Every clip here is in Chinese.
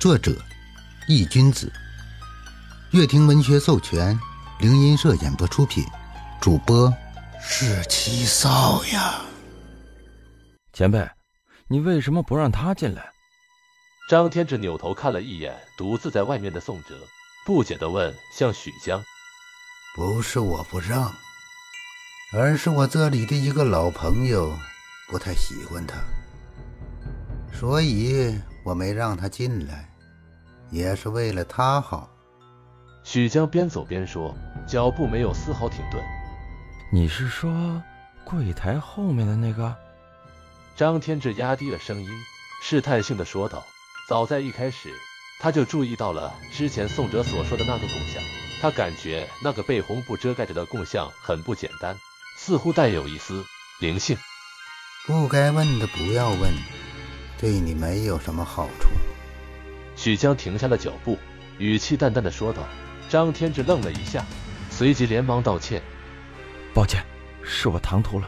作者：易君子，乐亭文学授权，灵音社演播出品，主播是七少呀。前辈，你为什么不让他进来？张天志扭头看了一眼独自在外面的宋哲，不解地问向许江：“不是我不让，而是我这里的一个老朋友不太喜欢他，所以我没让他进来。”也是为了他好。许江边走边说，脚步没有丝毫停顿。你是说柜台后面的那个？张天志压低了声音，试探性的说道。早在一开始，他就注意到了之前宋哲所说的那个供像。他感觉那个被红布遮盖着的供像很不简单，似乎带有一丝灵性。不该问的不要问，对你没有什么好处。许江停下了脚步，语气淡淡的说道。张天志愣了一下，随即连忙道歉：“抱歉，是我唐突了。”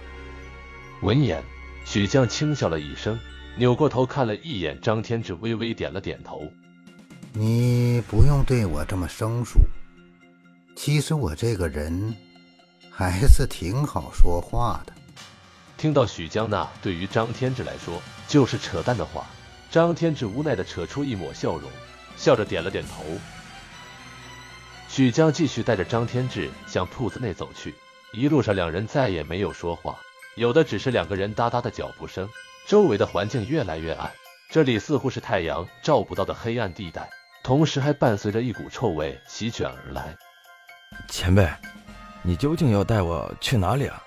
闻言，许江轻笑了一声，扭过头看了一眼张天志，微微点了点头：“你不用对我这么生疏。其实我这个人还是挺好说话的。”听到许江那对于张天志来说就是扯淡的话。张天志无奈的扯出一抹笑容，笑着点了点头。许江继续带着张天志向铺子内走去，一路上两人再也没有说话，有的只是两个人哒哒的脚步声。周围的环境越来越暗，这里似乎是太阳照不到的黑暗地带，同时还伴随着一股臭味席卷而来。前辈，你究竟要带我去哪里啊？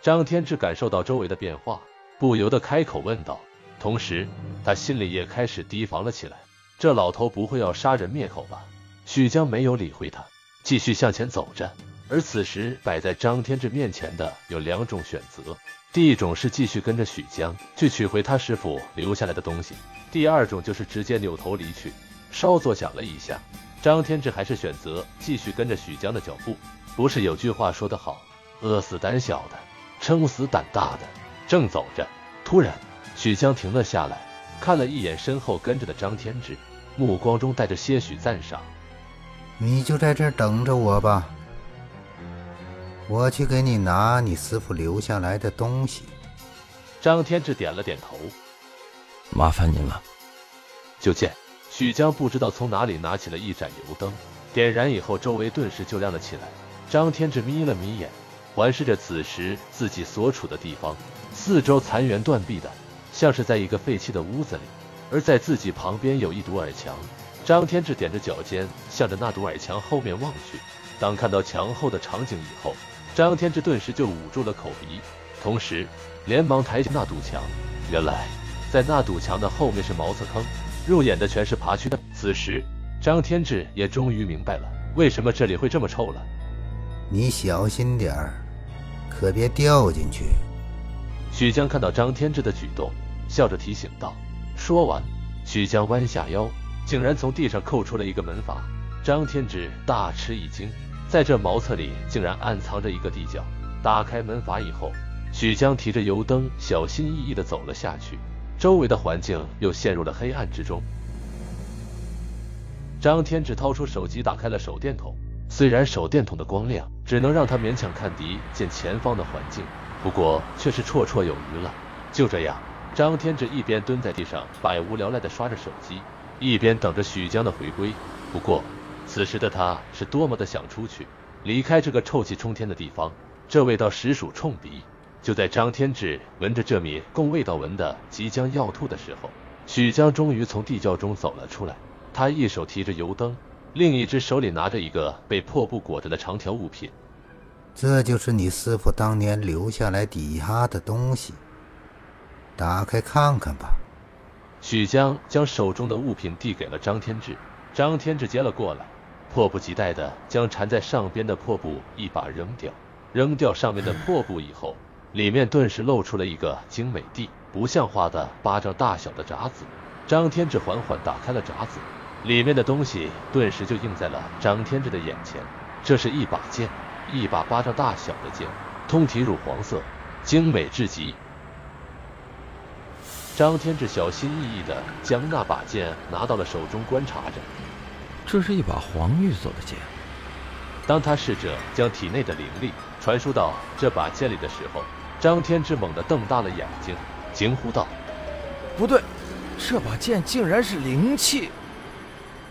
张天志感受到周围的变化，不由得开口问道。同时，他心里也开始提防了起来。这老头不会要杀人灭口吧？许江没有理会他，继续向前走着。而此时摆在张天志面前的有两种选择：第一种是继续跟着许江去取回他师傅留下来的东西；第二种就是直接扭头离去。稍作想了一下，张天志还是选择继续跟着许江的脚步。不是有句话说得好：“饿死胆小的，撑死胆大的。”正走着，突然。许江停了下来，看了一眼身后跟着的张天志，目光中带着些许赞赏。你就在这儿等着我吧，我去给你拿你师傅留下来的东西。张天志点了点头，麻烦您了。就见许江不知道从哪里拿起了一盏油灯，点燃以后，周围顿时就亮了起来。张天志眯了眯眼，环视着此时自己所处的地方，四周残垣断壁的。像是在一个废弃的屋子里，而在自己旁边有一堵矮墙。张天志踮着脚尖，向着那堵矮墙后面望去。当看到墙后的场景以后，张天志顿时就捂住了口鼻，同时连忙抬起那堵墙。原来，在那堵墙的后面是茅厕坑，入眼的全是爬蛆的。此时，张天志也终于明白了为什么这里会这么臭了。你小心点儿，可别掉进去。许江看到张天志的举动。笑着提醒道。说完，许江弯下腰，竟然从地上扣出了一个门阀。张天志大吃一惊，在这茅厕里竟然暗藏着一个地窖。打开门阀以后，许江提着油灯，小心翼翼地走了下去。周围的环境又陷入了黑暗之中。张天志掏出手机，打开了手电筒。虽然手电筒的光亮只能让他勉强看敌见前方的环境，不过却是绰绰有余了。就这样。张天志一边蹲在地上百无聊赖地刷着手机，一边等着许江的回归。不过，此时的他是多么的想出去，离开这个臭气冲天的地方。这味道实属冲鼻。就在张天志闻着这米供味道闻的即将要吐的时候，许江终于从地窖中走了出来。他一手提着油灯，另一只手里拿着一个被破布裹着的长条物品。这就是你师傅当年留下来抵押的东西。打开看看吧。许江将手中的物品递给了张天志，张天志接了过来，迫不及待地将缠在上边的破布一把扔掉。扔掉上面的破布以后，里面顿时露出了一个精美地不像话的巴掌大小的闸子。张天志缓缓打开了闸子，里面的东西顿时就映在了张天志的眼前。这是一把剑，一把巴掌大小的剑，通体乳黄色，精美至极。张天志小心翼翼地将那把剑拿到了手中观察着。这是一把黄玉做的剑。当他试着将体内的灵力传输到这把剑里的时候，张天志猛地瞪大了眼睛，惊呼道：“不对，这把剑竟然是灵气！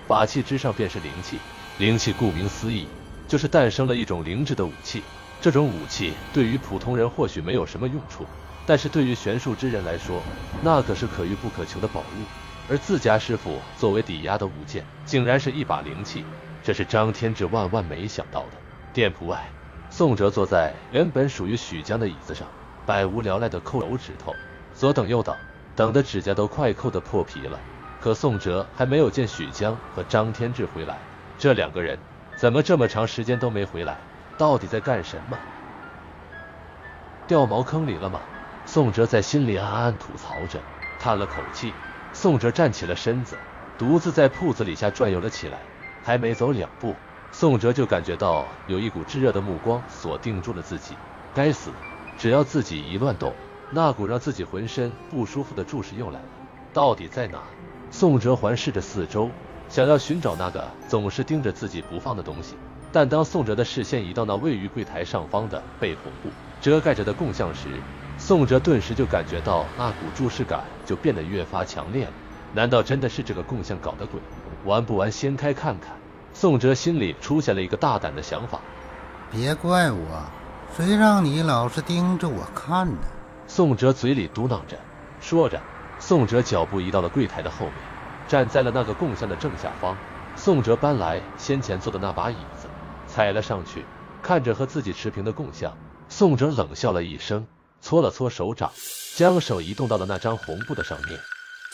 法器之上便是灵气，灵气顾名思义，就是诞生了一种灵智的武器。这种武器对于普通人或许没有什么用处，但是对于玄术之人来说，那可是可遇不可求的宝物。而自家师傅作为抵押的武剑，竟然是一把灵器。”这是张天志万万没想到的。店铺外，宋哲坐在原本属于许江的椅子上，百无聊赖的抠手指头，左等右等，等的指甲都快抠得破皮了。可宋哲还没有见许江和张天志回来，这两个人怎么这么长时间都没回来？到底在干什么？掉茅坑里了吗？宋哲在心里暗暗吐槽着，叹了口气，宋哲站起了身子，独自在铺子里下转悠了起来。还没走两步，宋哲就感觉到有一股炙热的目光锁定住了自己。该死，只要自己一乱动，那股让自己浑身不舒服的注视又来了。到底在哪？宋哲环视着四周，想要寻找那个总是盯着自己不放的东西。但当宋哲的视线移到那位于柜台上方的被红布遮盖着的供像时，宋哲顿时就感觉到那股注视感就变得越发强烈了。难道真的是这个供像搞的鬼？玩不玩？掀开看看。宋哲心里出现了一个大胆的想法。别怪我，谁让你老是盯着我看呢？宋哲嘴里嘟囔着，说着，宋哲脚步移到了柜台的后面，站在了那个供像的正下方。宋哲搬来先前坐的那把椅子，踩了上去，看着和自己持平的供像，宋哲冷笑了一声，搓了搓手掌，将手移动到了那张红布的上面。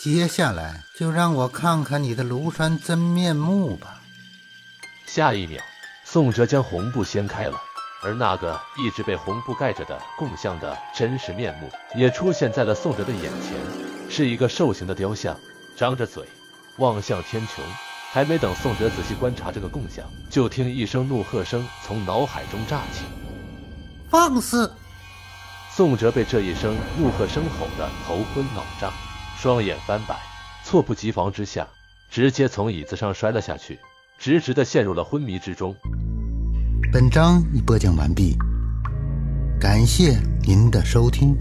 接下来就让我看看你的庐山真面目吧。下一秒，宋哲将红布掀开了，而那个一直被红布盖着的供像的真实面目也出现在了宋哲的眼前，是一个兽形的雕像，张着嘴望向天穹。还没等宋哲仔细观察这个供像，就听一声怒喝声从脑海中炸起：“放肆！”宋哲被这一声怒喝声吼得头昏脑胀。双眼翻白，猝不及防之下，直接从椅子上摔了下去，直直的陷入了昏迷之中。本章已播讲完毕，感谢您的收听。